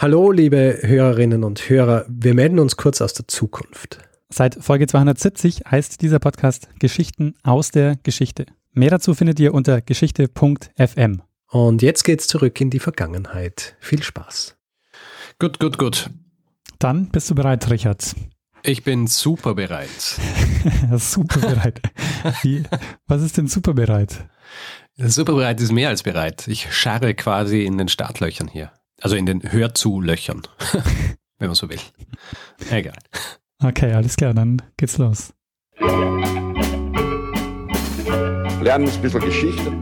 Hallo, liebe Hörerinnen und Hörer. Wir melden uns kurz aus der Zukunft. Seit Folge 270 heißt dieser Podcast Geschichten aus der Geschichte. Mehr dazu findet ihr unter geschichte.fm. Und jetzt geht's zurück in die Vergangenheit. Viel Spaß. Gut, gut, gut. Dann bist du bereit, Richard. Ich bin super bereit. super bereit. Wie, was ist denn super bereit? Super bereit ist mehr als bereit. Ich scharre quasi in den Startlöchern hier. Also in den Hörzulöchern, wenn man so will. Egal. Okay, alles klar, dann geht's los. Lernen ein bisschen Geschichte.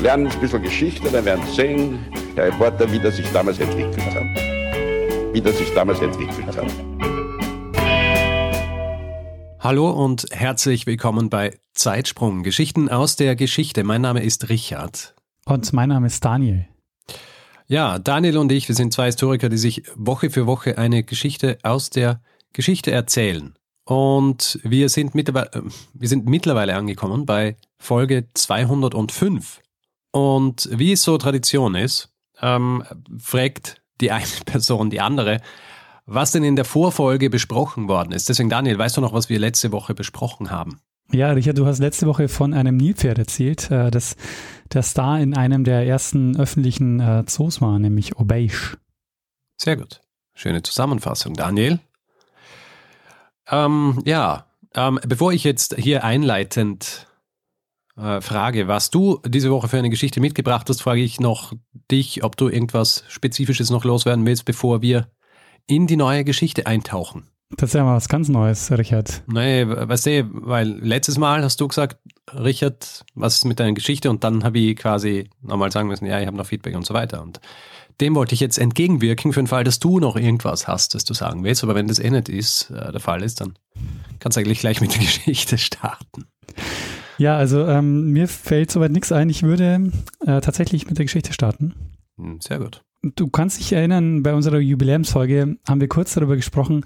Lernen ein bisschen Geschichte, dann werden Sie sehen, Herr Reporter, wie das sich damals entwickelt hat. Wie das sich damals entwickelt hat. Hallo und herzlich willkommen bei Zeitsprung, Geschichten aus der Geschichte. Mein Name ist Richard. Und mein Name ist Daniel. Ja, Daniel und ich, wir sind zwei Historiker, die sich Woche für Woche eine Geschichte aus der Geschichte erzählen. Und wir sind mittlerweile, äh, wir sind mittlerweile angekommen bei Folge 205. Und wie es so Tradition ist, ähm, fragt die eine Person die andere, was denn in der Vorfolge besprochen worden ist. Deswegen, Daniel, weißt du noch, was wir letzte Woche besprochen haben? Ja, Richard, du hast letzte Woche von einem Nilpferd erzählt, äh, das der Star in einem der ersten öffentlichen äh, Zoos war, nämlich Obeisch. Sehr gut. Schöne Zusammenfassung, Daniel. Ähm, ja, ähm, bevor ich jetzt hier einleitend äh, frage, was du diese Woche für eine Geschichte mitgebracht hast, frage ich noch dich, ob du irgendwas Spezifisches noch loswerden willst, bevor wir in die neue Geschichte eintauchen. Das ist ja mal was ganz Neues, Richard. Nee, weißt du, weil letztes Mal hast du gesagt, Richard, was ist mit deiner Geschichte? Und dann habe ich quasi nochmal sagen müssen, ja, ich habe noch Feedback und so weiter. Und dem wollte ich jetzt entgegenwirken für den Fall, dass du noch irgendwas hast, das du sagen willst. Aber wenn das eh nicht ist, äh, der Fall ist, dann kannst du eigentlich gleich mit der Geschichte starten. Ja, also ähm, mir fällt soweit nichts ein. Ich würde äh, tatsächlich mit der Geschichte starten. Hm, sehr gut. Du kannst dich erinnern, bei unserer Jubiläumsfolge haben wir kurz darüber gesprochen,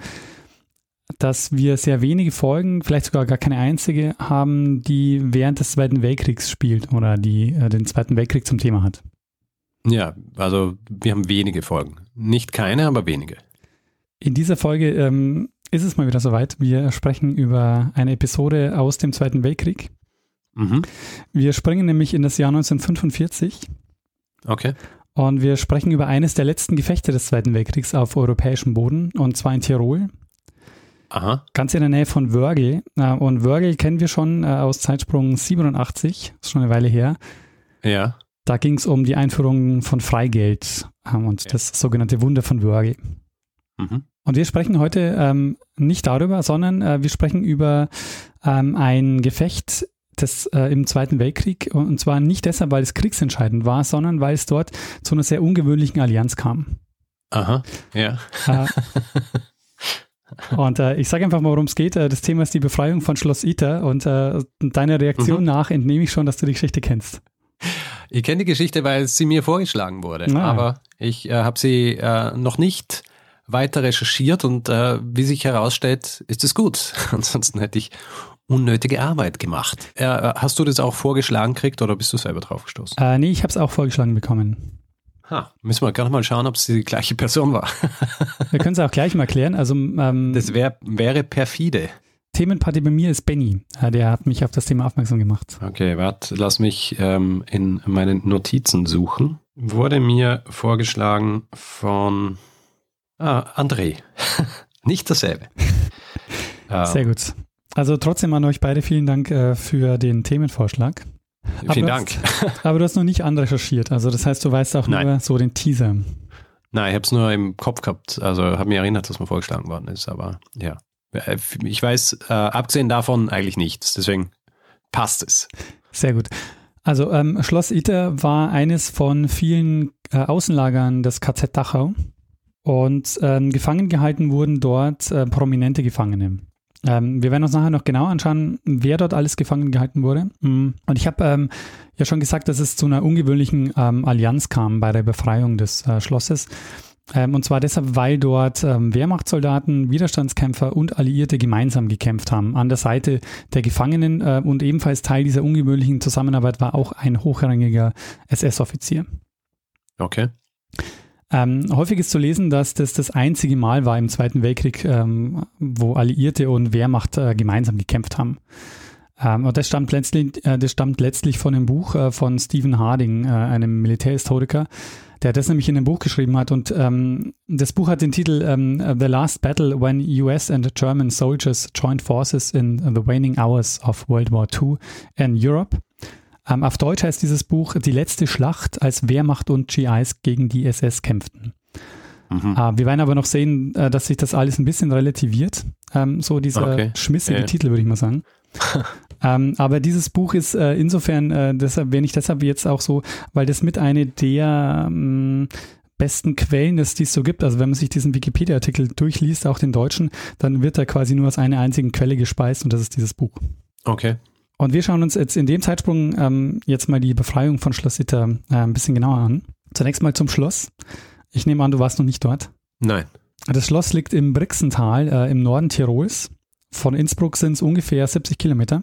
dass wir sehr wenige Folgen, vielleicht sogar gar keine einzige, haben, die während des Zweiten Weltkriegs spielt oder die äh, den Zweiten Weltkrieg zum Thema hat. Ja, also wir haben wenige Folgen. Nicht keine, aber wenige. In dieser Folge ähm, ist es mal wieder soweit. Wir sprechen über eine Episode aus dem Zweiten Weltkrieg. Mhm. Wir springen nämlich in das Jahr 1945. Okay. Und wir sprechen über eines der letzten Gefechte des Zweiten Weltkriegs auf europäischem Boden, und zwar in Tirol. Aha. Ganz in der Nähe von Wörgl. Äh, und Wörgl kennen wir schon äh, aus Zeitsprung 87, ist schon eine Weile her. Ja. Da ging es um die Einführung von Freigeld ähm, und ja. das sogenannte Wunder von Wörgl. Mhm. Und wir sprechen heute ähm, nicht darüber, sondern äh, wir sprechen über ähm, ein Gefecht des, äh, im Zweiten Weltkrieg. Und zwar nicht deshalb, weil es kriegsentscheidend war, sondern weil es dort zu einer sehr ungewöhnlichen Allianz kam. Aha, ja. Äh, Und äh, ich sage einfach mal, worum es geht. Äh, das Thema ist die Befreiung von Schloss Ita und äh, deiner Reaktion mhm. nach entnehme ich schon, dass du die Geschichte kennst. Ich kenne die Geschichte, weil sie mir vorgeschlagen wurde, ah. aber ich äh, habe sie äh, noch nicht weiter recherchiert und äh, wie sich herausstellt, ist es gut. Ansonsten hätte ich unnötige Arbeit gemacht. hast du das auch vorgeschlagen gekriegt oder bist du selber drauf gestoßen? Äh, nee, ich habe es auch vorgeschlagen bekommen. Ha, müssen wir gerade mal schauen, ob es die gleiche Person war. wir können es auch gleich mal klären. Also, ähm, das wär, wäre perfide. Themenparty bei mir ist Benny. Der hat mich auf das Thema aufmerksam gemacht. Okay, warte, lass mich ähm, in meinen Notizen suchen. Wurde mir vorgeschlagen von ah, André. Nicht dasselbe. Sehr gut. Also trotzdem an euch beide vielen Dank äh, für den Themenvorschlag. Vielen Dank. Hast, aber du hast noch nicht anrecherchiert. Also das heißt, du weißt auch Nein. nur so den Teaser. Nein, ich habe es nur im Kopf gehabt. Also habe mich erinnert, dass mir vorgeschlagen worden ist. Aber ja, äh, ich weiß äh, abgesehen davon eigentlich nichts. Deswegen passt es. Sehr gut. Also ähm, Schloss Iter war eines von vielen äh, Außenlagern des KZ Dachau. Und ähm, gefangen gehalten wurden dort äh, prominente Gefangene. Ähm, wir werden uns nachher noch genau anschauen, wer dort alles gefangen gehalten wurde. Mm. Und ich habe ähm, ja schon gesagt, dass es zu einer ungewöhnlichen ähm, Allianz kam bei der Befreiung des äh, Schlosses. Ähm, und zwar deshalb, weil dort ähm, Wehrmachtssoldaten, Widerstandskämpfer und Alliierte gemeinsam gekämpft haben. An der Seite der Gefangenen äh, und ebenfalls Teil dieser ungewöhnlichen Zusammenarbeit war auch ein hochrangiger SS-Offizier. Okay. Ähm, häufig ist zu lesen, dass das das einzige Mal war im Zweiten Weltkrieg, ähm, wo Alliierte und Wehrmacht äh, gemeinsam gekämpft haben. Ähm, und das stammt, letztlich, äh, das stammt letztlich von einem Buch äh, von Stephen Harding, äh, einem Militärhistoriker, der das nämlich in einem Buch geschrieben hat. Und ähm, das Buch hat den Titel ähm, The Last Battle When US and German Soldiers Joined Forces in the Waning Hours of World War II in Europe. Ähm, auf Deutsch heißt dieses Buch Die letzte Schlacht, als Wehrmacht und GIs gegen die SS kämpften. Mhm. Äh, wir werden aber noch sehen, äh, dass sich das alles ein bisschen relativiert. Ähm, so dieser okay. schmissige yeah. Titel, würde ich mal sagen. ähm, aber dieses Buch ist äh, insofern, äh, deshalb wenn ich deshalb jetzt auch so, weil das mit eine der ähm, besten Quellen ist, die es so gibt. Also wenn man sich diesen Wikipedia-Artikel durchliest, auch den deutschen, dann wird er quasi nur aus einer einzigen Quelle gespeist und das ist dieses Buch. Okay. Und wir schauen uns jetzt in dem Zeitsprung ähm, jetzt mal die Befreiung von Schloss Itter äh, ein bisschen genauer an. Zunächst mal zum Schloss. Ich nehme an, du warst noch nicht dort. Nein. Das Schloss liegt im Brixental äh, im Norden Tirols. Von Innsbruck sind es ungefähr 70 Kilometer.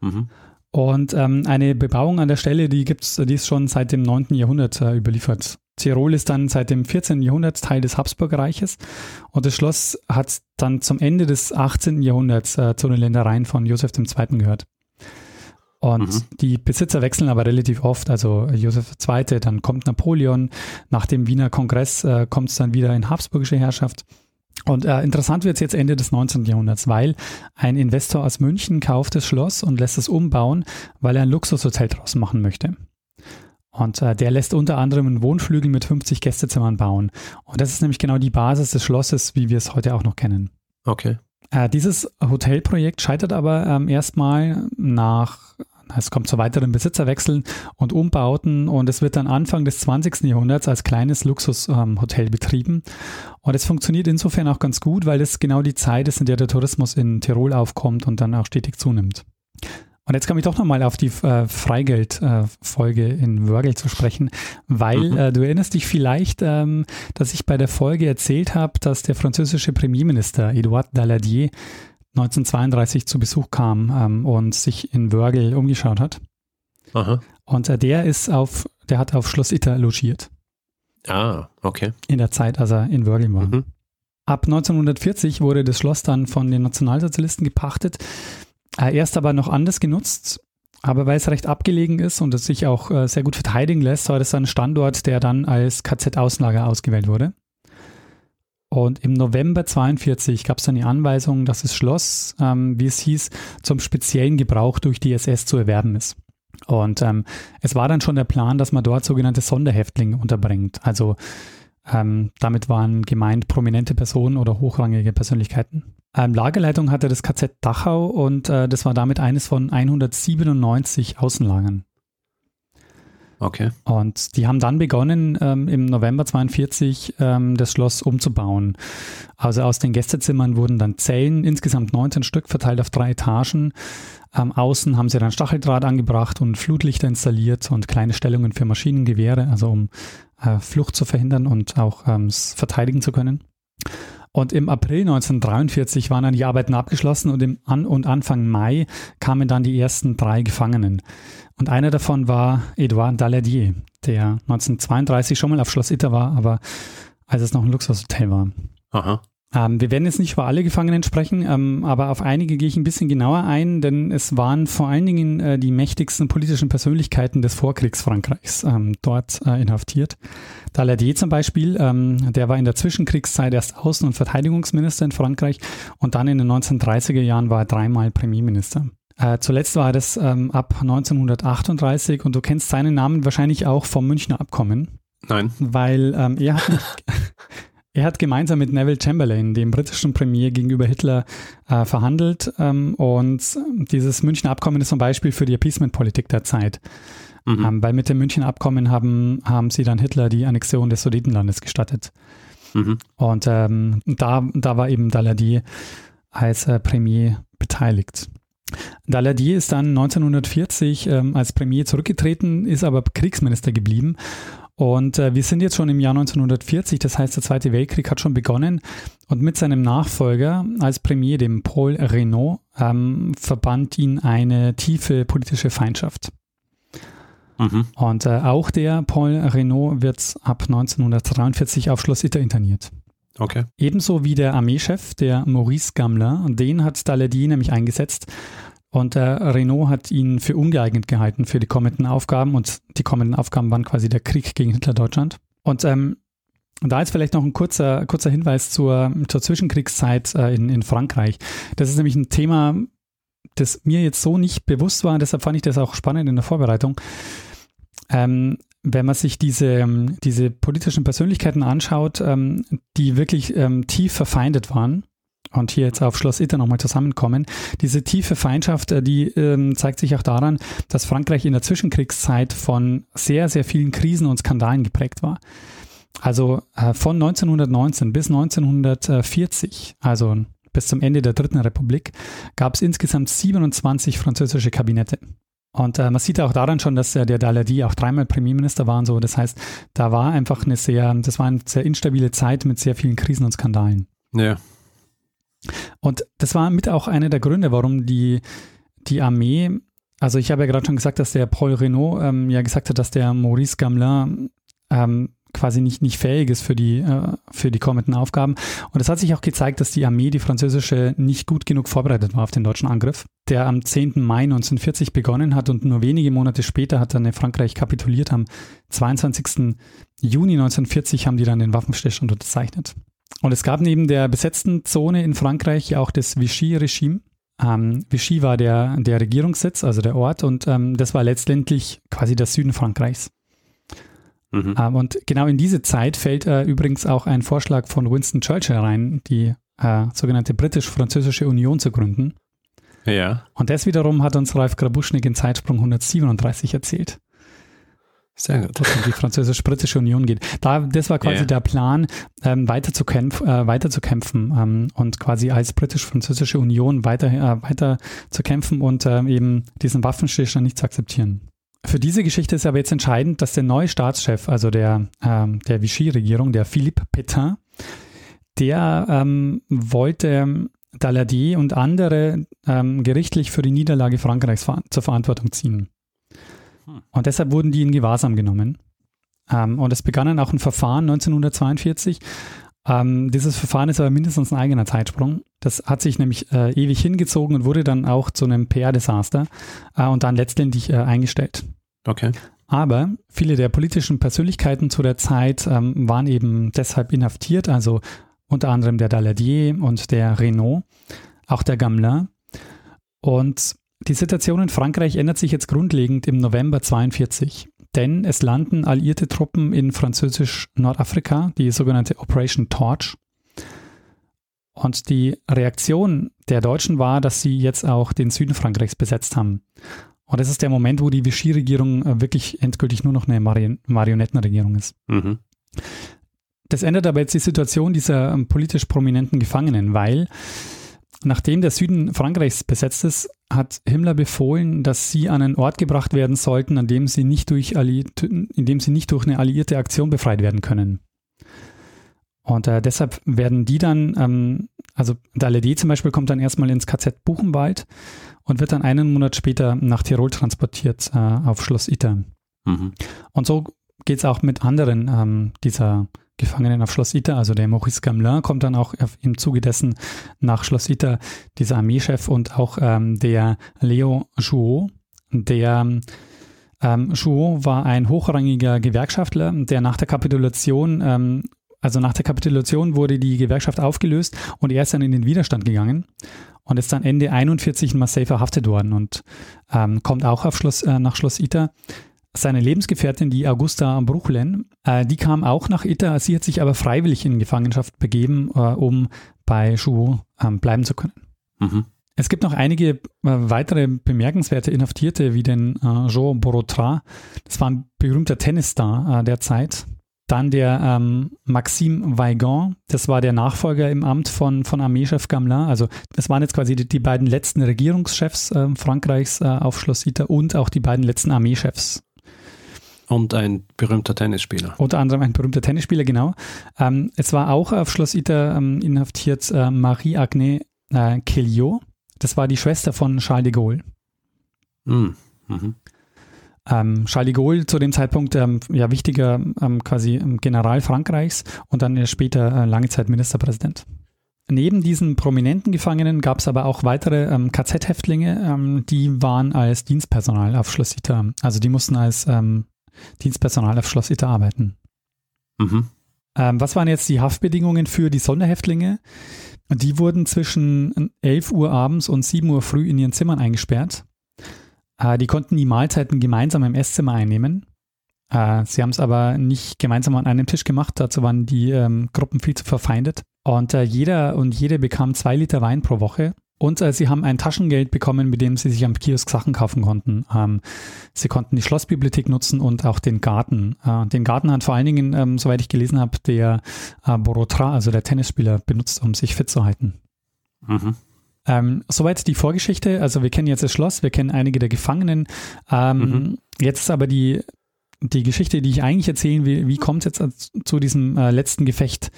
Mhm. Und ähm, eine Bebauung an der Stelle, die gibt's, die ist schon seit dem 9. Jahrhundert äh, überliefert. Tirol ist dann seit dem 14. Jahrhundert Teil des Habsburgreiches und das Schloss hat dann zum Ende des 18. Jahrhunderts äh, zu den Ländereien von Josef II. gehört. Und mhm. die Besitzer wechseln aber relativ oft. Also Josef II., dann kommt Napoleon. Nach dem Wiener Kongress äh, kommt es dann wieder in habsburgische Herrschaft. Und äh, interessant wird es jetzt Ende des 19. Jahrhunderts, weil ein Investor aus München kauft das Schloss und lässt es umbauen, weil er ein Luxushotel draus machen möchte. Und äh, der lässt unter anderem einen Wohnflügel mit 50 Gästezimmern bauen. Und das ist nämlich genau die Basis des Schlosses, wie wir es heute auch noch kennen. Okay. Äh, dieses Hotelprojekt scheitert aber ähm, erstmal nach es kommt zu weiteren Besitzerwechseln und Umbauten und es wird dann Anfang des 20. Jahrhunderts als kleines Luxushotel ähm, betrieben. Und es funktioniert insofern auch ganz gut, weil es genau die Zeit ist, in der der Tourismus in Tirol aufkommt und dann auch stetig zunimmt. Und jetzt komme ich doch nochmal auf die äh, Freigeld-Folge äh, in Wörgl zu sprechen, weil mhm. äh, du erinnerst dich vielleicht, ähm, dass ich bei der Folge erzählt habe, dass der französische Premierminister Edouard Daladier 1932 zu Besuch kam ähm, und sich in Wörgl umgeschaut hat. Aha. Und äh, der ist auf, der hat auf Schloss Itter logiert. Ah, okay. In der Zeit, als er in Wörgl war. Mhm. Ab 1940 wurde das Schloss dann von den Nationalsozialisten gepachtet. Äh, erst aber noch anders genutzt. Aber weil es recht abgelegen ist und es sich auch äh, sehr gut verteidigen lässt, war das ein Standort, der dann als KZ-Außenlager ausgewählt wurde. Und im November 42 gab es dann die Anweisung, dass das Schloss, ähm, wie es hieß, zum speziellen Gebrauch durch die SS zu erwerben ist. Und ähm, es war dann schon der Plan, dass man dort sogenannte Sonderhäftlinge unterbringt. Also ähm, damit waren gemeint prominente Personen oder hochrangige Persönlichkeiten. Ähm, Lagerleitung hatte das KZ Dachau und äh, das war damit eines von 197 Außenlagern. Okay. Und die haben dann begonnen, ähm, im November 42 ähm, das Schloss umzubauen. Also aus den Gästezimmern wurden dann Zellen, insgesamt 19 Stück, verteilt auf drei Etagen. Ähm, außen haben sie dann Stacheldraht angebracht und Flutlichter installiert und kleine Stellungen für Maschinengewehre, also um äh, Flucht zu verhindern und auch ähm, verteidigen zu können. Und im April 1943 waren dann die Arbeiten abgeschlossen und im An und Anfang Mai kamen dann die ersten drei Gefangenen. Und einer davon war Edouard Daladier, der 1932 schon mal auf Schloss Itter war, aber als es noch ein Luxushotel war. Aha. Ähm, wir werden jetzt nicht über alle Gefangenen sprechen, ähm, aber auf einige gehe ich ein bisschen genauer ein, denn es waren vor allen Dingen äh, die mächtigsten politischen Persönlichkeiten des Vorkriegsfrankreichs ähm, dort äh, inhaftiert. Daladier zum Beispiel, ähm, der war in der Zwischenkriegszeit erst Außen- und Verteidigungsminister in Frankreich und dann in den 1930er Jahren war er dreimal Premierminister. Äh, zuletzt war das ähm, ab 1938 und du kennst seinen Namen wahrscheinlich auch vom Münchner Abkommen. Nein. Weil ähm, er hat Er hat gemeinsam mit Neville Chamberlain, dem britischen Premier, gegenüber Hitler äh, verhandelt. Ähm, und dieses Münchner Abkommen ist zum Beispiel für die Appeasement-Politik der Zeit. Mhm. Ähm, weil mit dem Münchner Abkommen haben, haben sie dann Hitler die Annexion des Sudetenlandes gestattet. Mhm. Und ähm, da, da war eben Daladier als äh, Premier beteiligt. Daladier ist dann 1940 ähm, als Premier zurückgetreten, ist aber Kriegsminister geblieben und äh, wir sind jetzt schon im Jahr 1940, das heißt, der Zweite Weltkrieg hat schon begonnen. Und mit seinem Nachfolger als Premier, dem Paul Renault, ähm, verband ihn eine tiefe politische Feindschaft. Mhm. Und äh, auch der Paul Renault wird ab 1943 auf Schloss Itter interniert. Okay. Ebenso wie der Armeechef, der Maurice Gammler, den hat Daladier nämlich eingesetzt. Und der Renault hat ihn für ungeeignet gehalten für die kommenden Aufgaben. Und die kommenden Aufgaben waren quasi der Krieg gegen Hitler-Deutschland. Und ähm, da ist vielleicht noch ein kurzer, kurzer Hinweis zur, zur Zwischenkriegszeit äh, in, in Frankreich. Das ist nämlich ein Thema, das mir jetzt so nicht bewusst war. Deshalb fand ich das auch spannend in der Vorbereitung. Ähm, wenn man sich diese, diese politischen Persönlichkeiten anschaut, ähm, die wirklich ähm, tief verfeindet waren und hier jetzt auf Schloss Itter nochmal zusammenkommen, diese tiefe Feindschaft, äh, die ähm, zeigt sich auch daran, dass Frankreich in der Zwischenkriegszeit von sehr, sehr vielen Krisen und Skandalen geprägt war. Also äh, von 1919 bis 1940, also bis zum Ende der Dritten Republik, gab es insgesamt 27 französische Kabinette. Und äh, man sieht auch daran schon, dass äh, der Daladi auch dreimal Premierminister war und so. Das heißt, da war einfach eine sehr, das war eine sehr instabile Zeit mit sehr vielen Krisen und Skandalen. Ja. Und das war mit auch einer der Gründe, warum die, die Armee, also ich habe ja gerade schon gesagt, dass der Paul Renault ähm, ja gesagt hat, dass der Maurice Gamelin ähm, quasi nicht, nicht fähig ist für die, äh, für die kommenden Aufgaben. Und es hat sich auch gezeigt, dass die Armee, die französische, nicht gut genug vorbereitet war auf den deutschen Angriff, der am 10. Mai 1940 begonnen hat und nur wenige Monate später hat dann Frankreich kapituliert. Am 22. Juni 1940 haben die dann den Waffenstillstand unterzeichnet. Und es gab neben der besetzten Zone in Frankreich auch das Vichy-Regime. Ähm, Vichy war der, der Regierungssitz, also der Ort, und ähm, das war letztendlich quasi der Süden Frankreichs. Mhm. Ähm, und genau in diese Zeit fällt äh, übrigens auch ein Vorschlag von Winston Churchill rein, die äh, sogenannte britisch-französische Union zu gründen. Ja. Und das wiederum hat uns Ralf Grabuschnik in Zeitsprung 137 erzählt. Sehr gut. Dass es um die französisch-britische Union geht. Da, das war quasi ja. der Plan, ähm, weiter zu, kämpf, äh, weiter zu kämpfen ähm, und quasi als britisch-französische Union weiter, äh, weiter zu kämpfen und äh, eben diesen Waffenstillstand nicht zu akzeptieren. Für diese Geschichte ist aber jetzt entscheidend, dass der neue Staatschef, also der, ähm, der Vichy-Regierung, der Philippe Pétain, der ähm, wollte Daladier und andere ähm, gerichtlich für die Niederlage Frankreichs ver zur Verantwortung ziehen. Hm. Und deshalb wurden die in Gewahrsam genommen. Ähm, und es begann dann auch ein Verfahren 1942, ähm, dieses Verfahren ist aber mindestens ein eigener Zeitsprung. Das hat sich nämlich äh, ewig hingezogen und wurde dann auch zu einem PR-Desaster äh, und dann letztendlich äh, eingestellt. Okay. Aber viele der politischen Persönlichkeiten zu der Zeit ähm, waren eben deshalb inhaftiert, also unter anderem der Daladier und der Renault, auch der Gamelin. Und die Situation in Frankreich ändert sich jetzt grundlegend im November 42 denn es landen alliierte Truppen in französisch-Nordafrika, die sogenannte Operation Torch. Und die Reaktion der Deutschen war, dass sie jetzt auch den Süden Frankreichs besetzt haben. Und das ist der Moment, wo die Vichy-Regierung äh, wirklich endgültig nur noch eine Marion Marionettenregierung ist. Mhm. Das ändert aber jetzt die Situation dieser ähm, politisch prominenten Gefangenen, weil Nachdem der Süden Frankreichs besetzt ist, hat Himmler befohlen, dass sie an einen Ort gebracht werden sollten, an dem sie nicht durch, in dem sie nicht durch eine alliierte Aktion befreit werden können. Und äh, deshalb werden die dann, ähm, also Daledi zum Beispiel kommt dann erstmal ins KZ Buchenwald und wird dann einen Monat später nach Tirol transportiert äh, auf Schloss Itter. Mhm. Und so geht es auch mit anderen ähm, dieser Gefangenen auf Schloss Ita, also der Maurice Gamelin kommt dann auch im Zuge dessen nach Schloss Ita, dieser Armeechef und auch ähm, der Leo Jouot, der ähm, Jouot war ein hochrangiger Gewerkschaftler, der nach der Kapitulation ähm, also nach der Kapitulation wurde die Gewerkschaft aufgelöst und er ist dann in den Widerstand gegangen und ist dann Ende 41 in Marseille verhaftet worden und ähm, kommt auch auf Schloss, äh, nach Schloss Ita seine Lebensgefährtin, die Augusta Bruchlen, äh, die kam auch nach Ita. Sie hat sich aber freiwillig in Gefangenschaft begeben, äh, um bei Chou äh, bleiben zu können. Mhm. Es gibt noch einige äh, weitere bemerkenswerte Inhaftierte, wie den äh, Jean Borotra. Das war ein berühmter Tennisstar äh, der Zeit. Dann der ähm, Maxime Weigand, das war der Nachfolger im Amt von, von Armeechef Gamelin. Also das waren jetzt quasi die, die beiden letzten Regierungschefs äh, Frankreichs äh, auf Schloss Ita und auch die beiden letzten Armeechefs und ein berühmter Tennisspieler. Unter anderem ein berühmter Tennisspieler, genau. Ähm, es war auch auf Schloss Ita ähm, inhaftiert äh, Marie-Agnès äh, Kelliot. Das war die Schwester von Charles de Gaulle. Mm. Mhm. Ähm, Charles de Gaulle zu dem Zeitpunkt ähm, ja wichtiger ähm, quasi General Frankreichs und dann später äh, lange Zeit Ministerpräsident. Neben diesen prominenten Gefangenen gab es aber auch weitere ähm, KZ-Häftlinge, ähm, die waren als Dienstpersonal auf Schloss Ita. Also die mussten als ähm, Dienstpersonal auf Schloss Ita arbeiten. Mhm. Ähm, was waren jetzt die Haftbedingungen für die Sonderhäftlinge? Die wurden zwischen 11 Uhr abends und 7 Uhr früh in ihren Zimmern eingesperrt. Äh, die konnten die Mahlzeiten gemeinsam im Esszimmer einnehmen. Äh, sie haben es aber nicht gemeinsam an einem Tisch gemacht, dazu waren die ähm, Gruppen viel zu verfeindet. Und äh, jeder und jede bekam zwei Liter Wein pro Woche. Und äh, sie haben ein Taschengeld bekommen, mit dem sie sich am Kiosk Sachen kaufen konnten. Ähm, sie konnten die Schlossbibliothek nutzen und auch den Garten. Äh, den Garten hat vor allen Dingen, ähm, soweit ich gelesen habe, der äh, Borotra, also der Tennisspieler, benutzt, um sich fit zu halten. Mhm. Ähm, soweit die Vorgeschichte. Also wir kennen jetzt das Schloss, wir kennen einige der Gefangenen. Ähm, mhm. Jetzt ist aber die, die Geschichte, die ich eigentlich erzählen will, wie kommt es jetzt zu diesem äh, letzten Gefecht?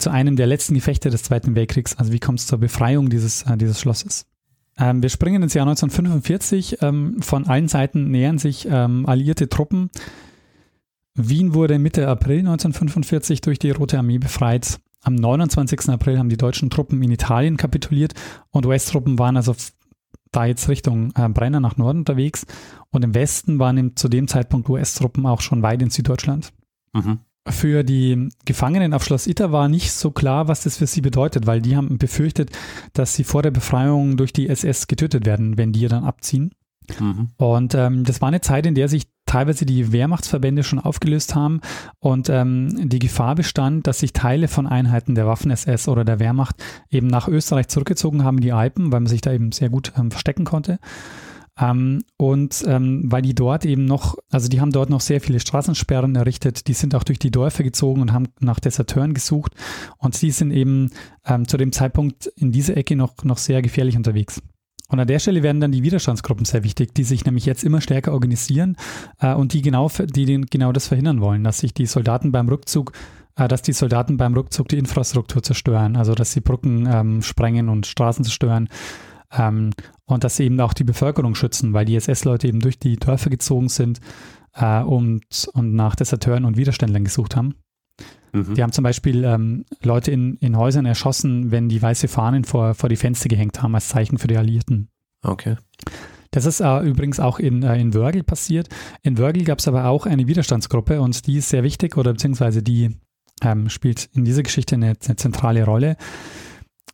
Zu einem der letzten Gefechte des Zweiten Weltkriegs. Also wie kommt es zur Befreiung dieses, äh, dieses Schlosses? Ähm, wir springen ins Jahr 1945. Ähm, von allen Seiten nähern sich ähm, alliierte Truppen. Wien wurde Mitte April 1945 durch die Rote Armee befreit. Am 29. April haben die deutschen Truppen in Italien kapituliert und US-Truppen waren also da jetzt Richtung äh, Brenner nach Norden unterwegs. Und im Westen waren im, zu dem Zeitpunkt US-Truppen auch schon weit in Süddeutschland. Mhm für die Gefangenen auf Schloss Ita war nicht so klar, was das für sie bedeutet, weil die haben befürchtet, dass sie vor der Befreiung durch die SS getötet werden, wenn die dann abziehen. Mhm. Und ähm, das war eine Zeit, in der sich teilweise die Wehrmachtsverbände schon aufgelöst haben und ähm, die Gefahr bestand, dass sich Teile von Einheiten der Waffen-SS oder der Wehrmacht eben nach Österreich zurückgezogen haben in die Alpen, weil man sich da eben sehr gut ähm, verstecken konnte. Ähm, und ähm, weil die dort eben noch, also die haben dort noch sehr viele Straßensperren errichtet, die sind auch durch die Dörfer gezogen und haben nach Deserteuren gesucht. Und die sind eben ähm, zu dem Zeitpunkt in dieser Ecke noch, noch sehr gefährlich unterwegs. Und an der Stelle werden dann die Widerstandsgruppen sehr wichtig, die sich nämlich jetzt immer stärker organisieren äh, und die genau, die den, genau das verhindern wollen, dass sich die Soldaten beim Rückzug äh, dass die Soldaten beim Rückzug die Infrastruktur zerstören, also dass sie Brücken ähm, sprengen und Straßen zerstören ähm, und dass sie eben auch die Bevölkerung schützen, weil die SS-Leute eben durch die Dörfer gezogen sind äh, und, und nach Deserteuren und Widerständlern gesucht haben. Mhm. Die haben zum Beispiel ähm, Leute in, in Häusern erschossen, wenn die weiße Fahnen vor, vor die Fenster gehängt haben, als Zeichen für die Alliierten. Okay. Das ist äh, übrigens auch in, äh, in Wörgl passiert. In Wörgl gab es aber auch eine Widerstandsgruppe und die ist sehr wichtig oder beziehungsweise die ähm, spielt in dieser Geschichte eine, eine zentrale Rolle.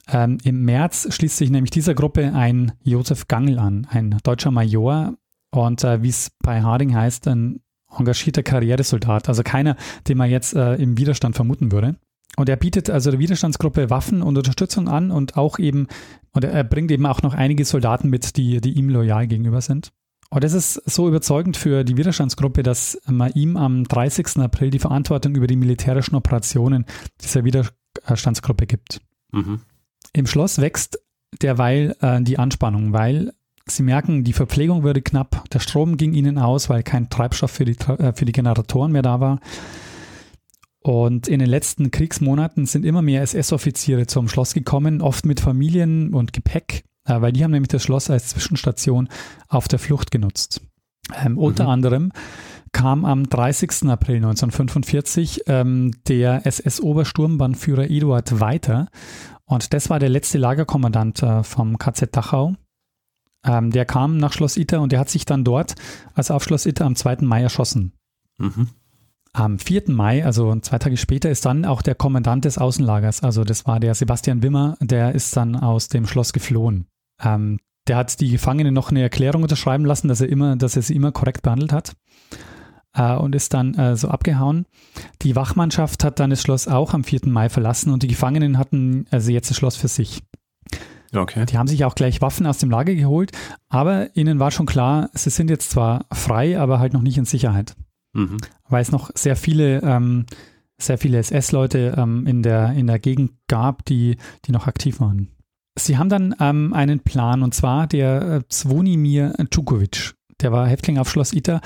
Ähm, Im März schließt sich nämlich dieser Gruppe ein Josef Gangl an, ein deutscher Major und äh, wie es bei Harding heißt, ein engagierter Karrieresoldat, also keiner, den man jetzt äh, im Widerstand vermuten würde. Und er bietet also der Widerstandsgruppe Waffen und Unterstützung an und auch eben, und er bringt eben auch noch einige Soldaten mit, die, die ihm loyal gegenüber sind. Und das ist so überzeugend für die Widerstandsgruppe, dass man ihm am 30. April die Verantwortung über die militärischen Operationen dieser Widerstandsgruppe gibt. Mhm. Im Schloss wächst derweil äh, die Anspannung, weil sie merken, die Verpflegung würde knapp, der Strom ging ihnen aus, weil kein Treibstoff für die, äh, für die Generatoren mehr da war. Und in den letzten Kriegsmonaten sind immer mehr SS-Offiziere zum Schloss gekommen, oft mit Familien und Gepäck, äh, weil die haben nämlich das Schloss als Zwischenstation auf der Flucht genutzt. Ähm, mhm. Unter anderem kam am 30. April 1945 ähm, der SS-Obersturmbannführer Eduard Weiter und das war der letzte Lagerkommandant äh, vom KZ Dachau. Ähm, der kam nach Schloss Itter und der hat sich dann dort, also auf Schloss Itter, am 2. Mai erschossen. Mhm. Am 4. Mai, also zwei Tage später, ist dann auch der Kommandant des Außenlagers, also das war der Sebastian Wimmer, der ist dann aus dem Schloss geflohen. Ähm, der hat die Gefangenen noch eine Erklärung unterschreiben lassen, dass er immer, dass er sie immer korrekt behandelt hat und ist dann äh, so abgehauen. Die Wachmannschaft hat dann das Schloss auch am 4. Mai verlassen und die Gefangenen hatten also jetzt das Schloss für sich. Okay. Die haben sich auch gleich Waffen aus dem Lager geholt, aber ihnen war schon klar, sie sind jetzt zwar frei, aber halt noch nicht in Sicherheit. Mhm. Weil es noch sehr viele, ähm, sehr viele SS-Leute ähm, in, der, in der Gegend gab, die, die noch aktiv waren. Sie haben dann ähm, einen Plan und zwar der äh, Zvonimir Tukovic, der war Häftling auf Schloss Ita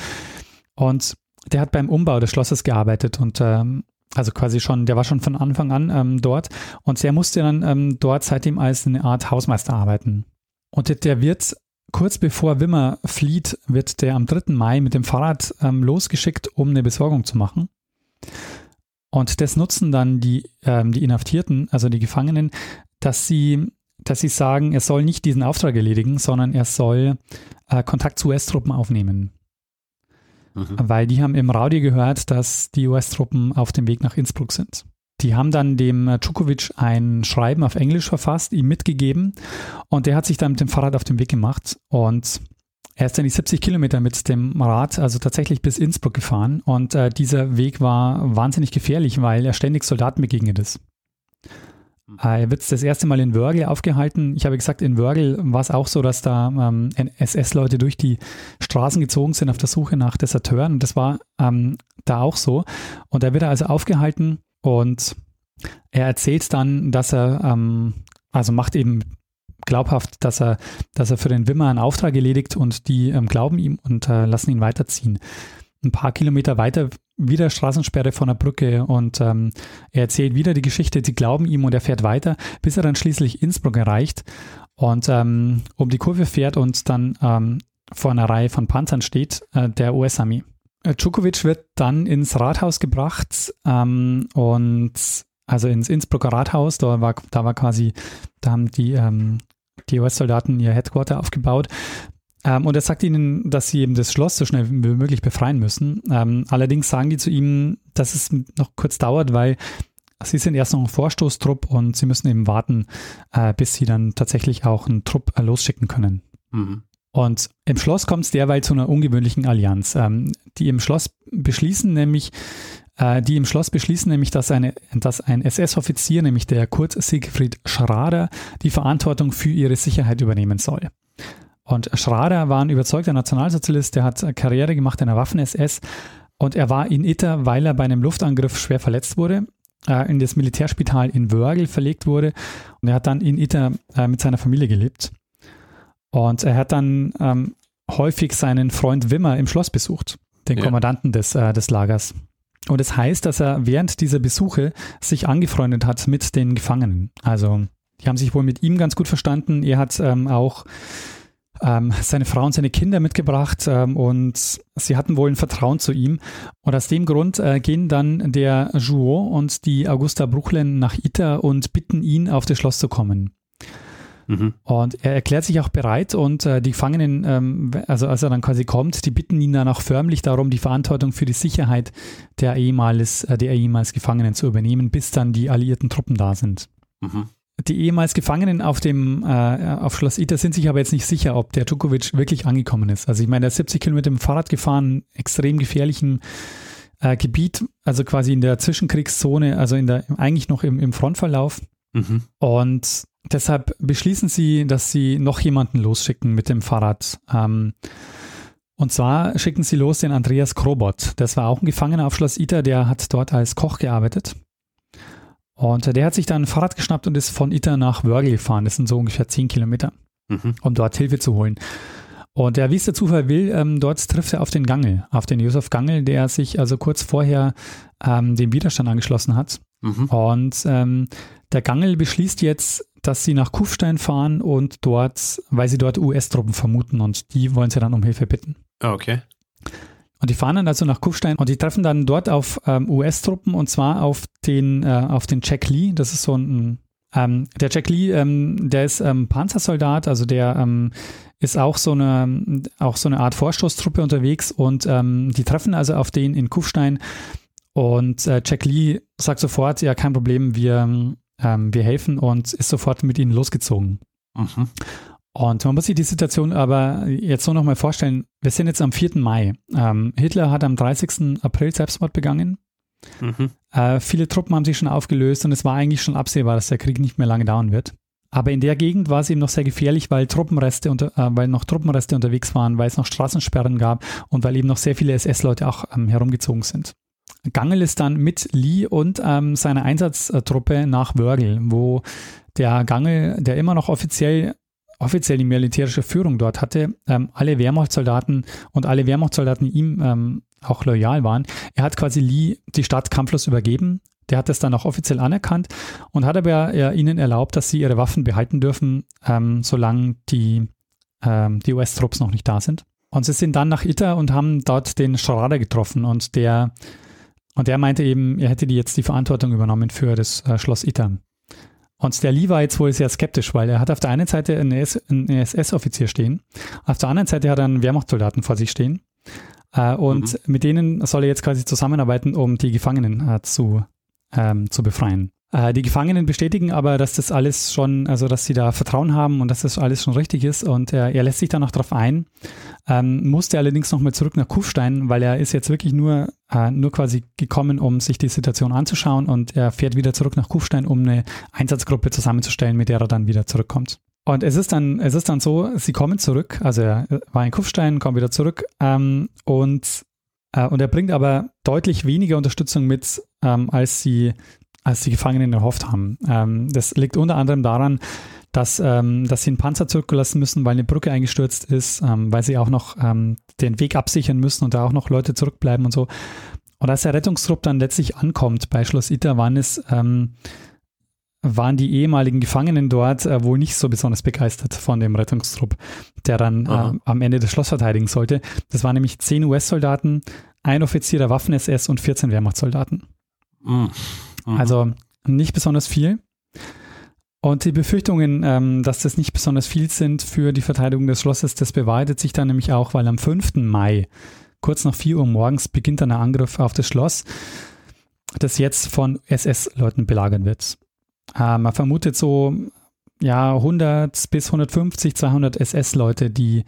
und der hat beim Umbau des Schlosses gearbeitet und ähm, also quasi schon, der war schon von Anfang an ähm, dort und der musste dann ähm, dort seitdem als eine Art Hausmeister arbeiten. Und der wird kurz bevor Wimmer flieht, wird der am 3. Mai mit dem Fahrrad ähm, losgeschickt, um eine Besorgung zu machen. Und das nutzen dann die, ähm, die Inhaftierten, also die Gefangenen, dass sie, dass sie sagen, er soll nicht diesen Auftrag erledigen, sondern er soll äh, Kontakt zu US-Truppen aufnehmen. Mhm. Weil die haben im Radio gehört, dass die US-Truppen auf dem Weg nach Innsbruck sind. Die haben dann dem Djukovic ein Schreiben auf Englisch verfasst, ihm mitgegeben und der hat sich dann mit dem Fahrrad auf den Weg gemacht und er ist dann die 70 Kilometer mit dem Rad, also tatsächlich bis Innsbruck gefahren und äh, dieser Weg war wahnsinnig gefährlich, weil er ständig Soldaten begegnet ist. Äh, er wird das erste Mal in Wörgl aufgehalten. Ich habe gesagt, in Wörgl war es auch so, dass da ähm, SS-Leute durch die Straßen gezogen sind auf der Suche nach Deserteuren. Und das war ähm, da auch so. Und er wird also aufgehalten und er erzählt dann, dass er, ähm, also macht eben glaubhaft, dass er, dass er für den Wimmer einen Auftrag erledigt und die ähm, glauben ihm und äh, lassen ihn weiterziehen. Ein paar Kilometer weiter wieder Straßensperre von der Brücke und ähm, er erzählt wieder die Geschichte, sie glauben ihm und er fährt weiter, bis er dann schließlich Innsbruck erreicht und ähm, um die Kurve fährt und dann ähm, vor einer Reihe von Panzern steht, äh, der US-Armee. Äh, Djukovic wird dann ins Rathaus gebracht ähm, und also ins Innsbrucker Rathaus, da war, da war quasi, da haben die, ähm, die US-Soldaten ihr Headquarter aufgebaut. Ähm, und er sagt ihnen, dass sie eben das Schloss so schnell wie möglich befreien müssen. Ähm, allerdings sagen die zu ihm, dass es noch kurz dauert, weil sie sind erst noch ein Vorstoßtrupp und sie müssen eben warten, äh, bis sie dann tatsächlich auch einen Trupp äh, losschicken können. Mhm. Und im Schloss kommt es derweil zu einer ungewöhnlichen Allianz. Ähm, die im Schloss beschließen nämlich, äh, die im Schloss beschließen nämlich, dass, eine, dass ein SS-Offizier, nämlich der Kurt Siegfried Schrader, die Verantwortung für ihre Sicherheit übernehmen soll. Und Schrader war ein überzeugter Nationalsozialist, der hat Karriere gemacht in der Waffen-SS und er war in Itter, weil er bei einem Luftangriff schwer verletzt wurde, äh, in das Militärspital in Wörgl verlegt wurde und er hat dann in Itter äh, mit seiner Familie gelebt. Und er hat dann ähm, häufig seinen Freund Wimmer im Schloss besucht, den ja. Kommandanten des, äh, des Lagers. Und es das heißt, dass er während dieser Besuche sich angefreundet hat mit den Gefangenen. Also die haben sich wohl mit ihm ganz gut verstanden. Er hat ähm, auch ähm, seine Frau und seine Kinder mitgebracht ähm, und sie hatten wohl ein Vertrauen zu ihm. Und aus dem Grund äh, gehen dann der Jouot und die Augusta Bruchlen nach Ita und bitten ihn, auf das Schloss zu kommen. Mhm. Und er erklärt sich auch bereit und äh, die Gefangenen, ähm, also als er dann quasi kommt, die bitten ihn dann auch förmlich darum, die Verantwortung für die Sicherheit der ehemals, äh, der ehemals Gefangenen zu übernehmen, bis dann die alliierten Truppen da sind. Mhm. Die ehemals Gefangenen auf dem äh, auf Schloss Ita sind sich aber jetzt nicht sicher, ob der Djukovic wirklich angekommen ist. Also ich meine, er ist 70 Kilometer mit dem Fahrrad gefahren, extrem gefährlichen äh, Gebiet, also quasi in der Zwischenkriegszone, also in der eigentlich noch im, im Frontverlauf. Mhm. Und deshalb beschließen sie, dass sie noch jemanden losschicken mit dem Fahrrad. Ähm, und zwar schicken sie los den Andreas Krobot. Das war auch ein Gefangener auf Schloss Ita, der hat dort als Koch gearbeitet. Und der hat sich dann ein Fahrrad geschnappt und ist von Ita nach Wörgl gefahren. Das sind so ungefähr 10 Kilometer, mhm. um dort Hilfe zu holen. Und der, wie es der Zufall will, ähm, dort trifft er auf den Gangel, auf den Josef Gangel, der sich also kurz vorher ähm, dem Widerstand angeschlossen hat. Mhm. Und ähm, der Gangel beschließt jetzt, dass sie nach Kufstein fahren und dort, weil sie dort US-Truppen vermuten und die wollen sie dann um Hilfe bitten. Ah, okay. Und die fahren dann also nach Kufstein und die treffen dann dort auf ähm, US-Truppen und zwar auf den, äh, auf den Jack Lee. Das ist so ein, ähm, der Jack Lee, ähm, der ist ähm, Panzersoldat, also der ähm, ist auch so eine, auch so eine Art Vorstoßtruppe unterwegs und ähm, die treffen also auf den in Kufstein und äh, Jack Lee sagt sofort, ja, kein Problem, wir, ähm, wir helfen und ist sofort mit ihnen losgezogen. Mhm. Und man muss sich die Situation aber jetzt so nochmal vorstellen, wir sind jetzt am 4. Mai. Ähm, Hitler hat am 30. April Selbstmord begangen. Mhm. Äh, viele Truppen haben sich schon aufgelöst und es war eigentlich schon absehbar, dass der Krieg nicht mehr lange dauern wird. Aber in der Gegend war es eben noch sehr gefährlich, weil Truppenreste unter, äh, weil noch Truppenreste unterwegs waren, weil es noch Straßensperren gab und weil eben noch sehr viele SS-Leute auch ähm, herumgezogen sind. Gangel ist dann mit Lee und ähm, seiner Einsatztruppe nach Wörgl, wo der Gangel, der immer noch offiziell offiziell die militärische Führung dort hatte, ähm, alle Wehrmachtssoldaten und alle Wehrmachtssoldaten ihm ähm, auch loyal waren. Er hat quasi Lee die Stadt kampflos übergeben. Der hat das dann auch offiziell anerkannt und hat aber äh, ihnen erlaubt, dass sie ihre Waffen behalten dürfen, ähm, solange die ähm, die US-Trupps noch nicht da sind. Und sie sind dann nach Itter und haben dort den Schrader getroffen und der, und der meinte eben, er hätte die jetzt die Verantwortung übernommen für das äh, Schloss Itter. Und der Lee war jetzt wohl sehr skeptisch, weil er hat auf der einen Seite einen, SS-Offizier stehen, auf der anderen Seite hat er einen Wehrmachtssoldaten vor sich stehen. Äh, und mhm. mit denen soll er jetzt quasi zusammenarbeiten, um die Gefangenen äh, zu, ähm, zu befreien. Äh, die Gefangenen bestätigen aber, dass das alles schon, also dass sie da Vertrauen haben und dass das alles schon richtig ist und er, er lässt sich dann auch darauf ein, ähm, musste allerdings nochmal zurück nach Kufstein, weil er ist jetzt wirklich nur, äh, nur quasi gekommen, um sich die Situation anzuschauen und er fährt wieder zurück nach Kufstein, um eine Einsatzgruppe zusammenzustellen, mit der er dann wieder zurückkommt. Und es ist dann, es ist dann so, sie kommen zurück, also er war in Kufstein, kommt wieder zurück ähm, und, äh, und er bringt aber deutlich weniger Unterstützung mit, ähm, als sie als die Gefangenen erhofft haben. Ähm, das liegt unter anderem daran, dass, ähm, dass sie einen Panzer zurückgelassen müssen, weil eine Brücke eingestürzt ist, ähm, weil sie auch noch ähm, den Weg absichern müssen und da auch noch Leute zurückbleiben und so. Und als der Rettungstrupp dann letztlich ankommt bei Schloss Ita, waren es ähm, waren die ehemaligen Gefangenen dort äh, wohl nicht so besonders begeistert von dem Rettungstrupp, der dann äh, am Ende das Schloss verteidigen sollte. Das waren nämlich zehn US-Soldaten, ein Offizier der Waffen-SS und 14 Wehrmachtssoldaten. Mhm. Mhm. Also nicht besonders viel. Und die Befürchtungen, ähm, dass das nicht besonders viel sind für die Verteidigung des Schlosses, das bewahrheitet sich dann nämlich auch, weil am 5. Mai, kurz nach 4 Uhr morgens, beginnt dann der Angriff auf das Schloss, das jetzt von SS-Leuten belagert wird. Äh, man vermutet so ja, 100 bis 150, 200 SS-Leute, die,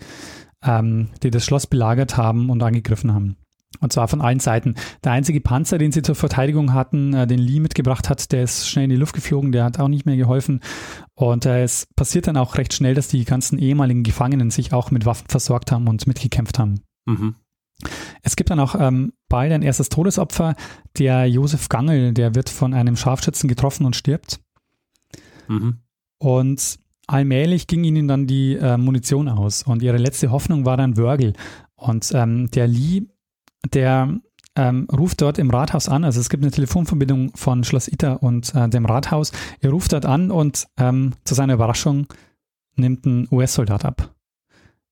ähm, die das Schloss belagert haben und angegriffen haben. Und zwar von allen Seiten. Der einzige Panzer, den sie zur Verteidigung hatten, äh, den Lee mitgebracht hat, der ist schnell in die Luft geflogen, der hat auch nicht mehr geholfen. Und äh, es passiert dann auch recht schnell, dass die ganzen ehemaligen Gefangenen sich auch mit Waffen versorgt haben und mitgekämpft haben. Mhm. Es gibt dann auch ähm, bald ein erstes Todesopfer, der Josef Gangel, der wird von einem Scharfschützen getroffen und stirbt. Mhm. Und allmählich ging ihnen dann die äh, Munition aus und ihre letzte Hoffnung war dann Wörgl. Und ähm, der Lee der ähm, ruft dort im Rathaus an. Also es gibt eine Telefonverbindung von Schloss Iter und äh, dem Rathaus. Er ruft dort an und ähm, zu seiner Überraschung nimmt ein US-Soldat ab.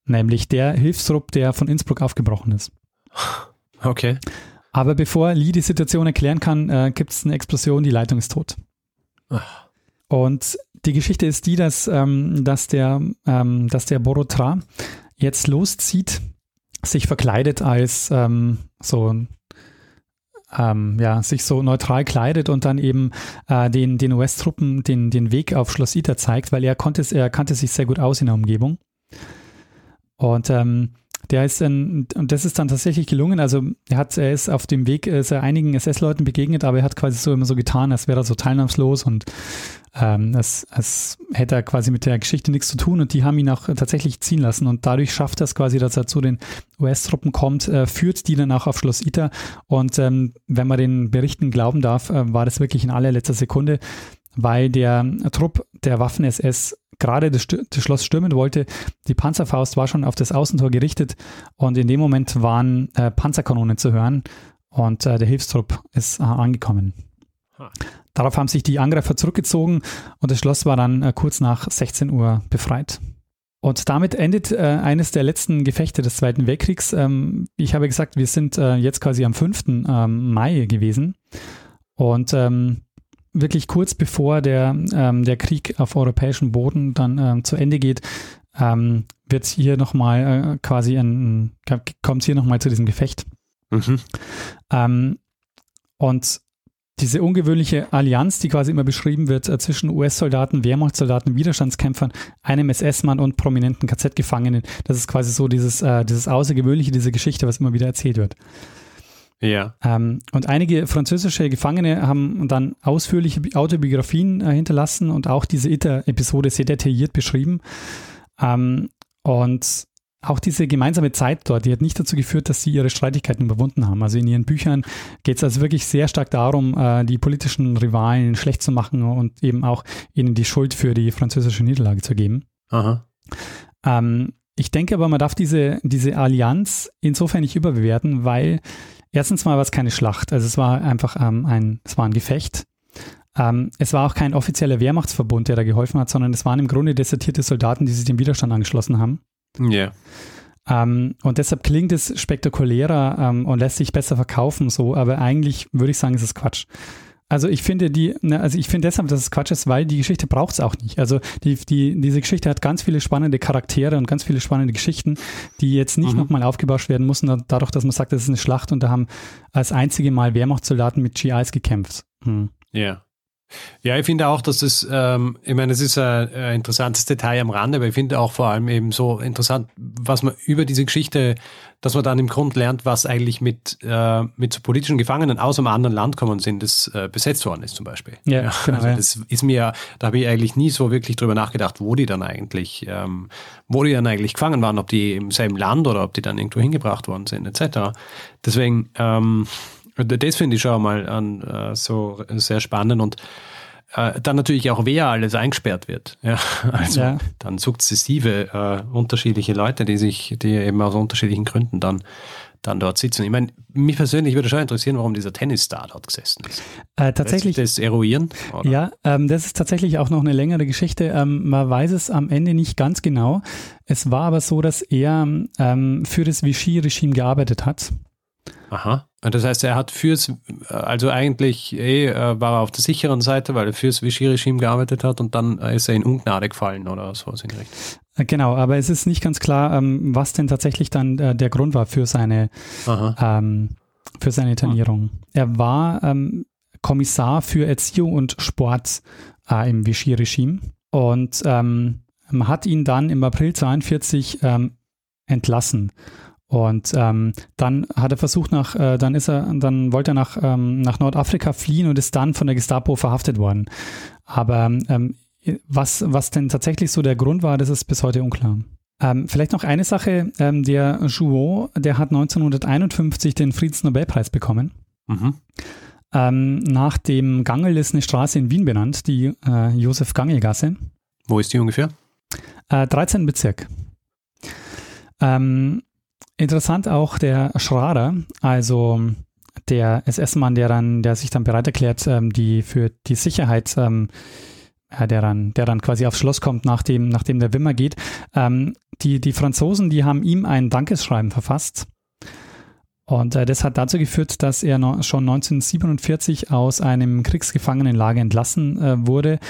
Nämlich der Hilfstrupp, der von Innsbruck aufgebrochen ist. Okay. Aber bevor Lee die Situation erklären kann, äh, gibt es eine Explosion, die Leitung ist tot. Ach. Und die Geschichte ist die, dass, ähm, dass der, ähm, dass der Borotra jetzt loszieht sich verkleidet als ähm, so ähm, ja, sich so neutral kleidet und dann eben äh, den, den US-Truppen den, den Weg auf Schloss Ita zeigt, weil er konnte er kannte sich sehr gut aus in der Umgebung. Und ähm, der ist ein, und das ist dann tatsächlich gelungen. Also er hat, er ist auf dem Weg, ist er einigen SS-Leuten begegnet, aber er hat quasi so immer so getan, als wäre er so teilnahmslos und ähm, es hätte er quasi mit der Geschichte nichts zu tun. Und die haben ihn auch tatsächlich ziehen lassen. Und dadurch schafft er es quasi, dass er zu den US-Truppen kommt, äh, führt die dann auch auf Schloss Ita. Und ähm, wenn man den Berichten glauben darf, äh, war das wirklich in allerletzter Sekunde, weil der Trupp der Waffen-SS gerade das, das, Schloss stürmen wollte. Die Panzerfaust war schon auf das Außentor gerichtet und in dem Moment waren äh, Panzerkanonen zu hören und äh, der Hilfstrupp ist äh, angekommen. Darauf haben sich die Angreifer zurückgezogen und das Schloss war dann äh, kurz nach 16 Uhr befreit. Und damit endet äh, eines der letzten Gefechte des Zweiten Weltkriegs. Ähm, ich habe gesagt, wir sind äh, jetzt quasi am 5. Ähm, Mai gewesen. Und ähm, wirklich kurz bevor der, ähm, der Krieg auf europäischem Boden dann ähm, zu Ende geht, ähm, wird hier nochmal äh, quasi ein, kommt es hier nochmal zu diesem Gefecht. Mhm. Ähm, und diese ungewöhnliche Allianz, die quasi immer beschrieben wird äh, zwischen US-Soldaten, Wehrmachtssoldaten, Widerstandskämpfern, einem SS-Mann und prominenten KZ-Gefangenen, das ist quasi so dieses, äh, dieses Außergewöhnliche, diese Geschichte, was immer wieder erzählt wird. Ja. Ähm, und einige französische Gefangene haben dann ausführliche Autobiografien äh, hinterlassen und auch diese ITER-Episode sehr detailliert beschrieben. Ähm, und auch diese gemeinsame Zeit dort, die hat nicht dazu geführt, dass sie ihre Streitigkeiten überwunden haben. Also in ihren Büchern geht es also wirklich sehr stark darum, äh, die politischen Rivalen schlecht zu machen und eben auch ihnen die Schuld für die französische Niederlage zu geben. Aha. Ähm, ich denke aber, man darf diese, diese Allianz insofern nicht überbewerten, weil erstens mal war es keine Schlacht. Also es war einfach ähm, ein, es war ein Gefecht. Ähm, es war auch kein offizieller Wehrmachtsverbund, der da geholfen hat, sondern es waren im Grunde desertierte Soldaten, die sich dem Widerstand angeschlossen haben. Ja. Ähm, und deshalb klingt es spektakulärer ähm, und lässt sich besser verkaufen, so, aber eigentlich würde ich sagen, ist es Quatsch. Also ich finde die, ne, also ich finde deshalb, dass es Quatsch ist, weil die Geschichte braucht es auch nicht. Also die, die, diese Geschichte hat ganz viele spannende Charaktere und ganz viele spannende Geschichten, die jetzt nicht mhm. nochmal aufgebauscht werden müssen, dadurch, dass man sagt, das ist eine Schlacht und da haben als einzige Mal Wehrmachtssoldaten mit GIs gekämpft. Hm. Ja. Ja, ich finde auch, dass es, ähm, ich meine, es ist ein, ein, interessantes Detail am Rande, aber ich finde auch vor allem eben so interessant, was man über diese Geschichte, dass man dann im Grund lernt, was eigentlich mit, äh, mit so politischen Gefangenen aus einem anderen Land kommen sind, das äh, besetzt worden ist zum Beispiel. Ja, ja genau. Also das ist mir, da habe ich eigentlich nie so wirklich drüber nachgedacht, wo die dann eigentlich, ähm, wo die dann eigentlich gefangen waren, ob die im selben Land oder ob die dann irgendwo hingebracht worden sind, etc. Deswegen, ähm, das finde ich schon mal an, äh, so sehr spannend und äh, dann natürlich auch, wer alles eingesperrt wird. Ja, also ja. dann sukzessive äh, unterschiedliche Leute, die sich, die eben aus unterschiedlichen Gründen dann, dann dort sitzen. Ich meine, mich persönlich würde schon interessieren, warum dieser Tennisstar dort gesessen ist. Äh, tatsächlich. das eruieren? Oder? Ja, ähm, das ist tatsächlich auch noch eine längere Geschichte. Ähm, man weiß es am Ende nicht ganz genau. Es war aber so, dass er ähm, für das Vichy-Regime gearbeitet hat. Aha. Das heißt, er hat fürs, also eigentlich eh, äh, war er auf der sicheren Seite, weil er fürs Vichy-Regime gearbeitet hat und dann ist er in Ungnade gefallen oder so in Richtung. Äh, genau, aber es ist nicht ganz klar, ähm, was denn tatsächlich dann äh, der Grund war für seine, ähm, für seine Internierung. Er war ähm, Kommissar für Erziehung und Sport äh, im Vichy-Regime und ähm, man hat ihn dann im April 42 ähm, entlassen. Und ähm, dann hat er versucht nach, äh, dann ist er, dann wollte er nach, ähm, nach Nordafrika fliehen und ist dann von der Gestapo verhaftet worden. Aber ähm, was, was denn tatsächlich so der Grund war, das ist bis heute unklar. Ähm, vielleicht noch eine Sache, ähm, der Jouot, der hat 1951 den Friedensnobelpreis bekommen. Mhm. Ähm, nach dem Gangel ist eine Straße in Wien benannt, die äh, Josef-Gangel-Gasse. Wo ist die ungefähr? Äh, 13. Bezirk. Ähm, Interessant auch der Schrader, also der SS-Mann, der dann, der sich dann bereit erklärt, ähm, die für die Sicherheit, ähm, der dann, der dann quasi aufs Schloss kommt, nachdem, nachdem der Wimmer geht. Ähm, die, die Franzosen, die haben ihm ein Dankesschreiben verfasst. Und äh, das hat dazu geführt, dass er no, schon 1947 aus einem Kriegsgefangenenlager entlassen äh, wurde.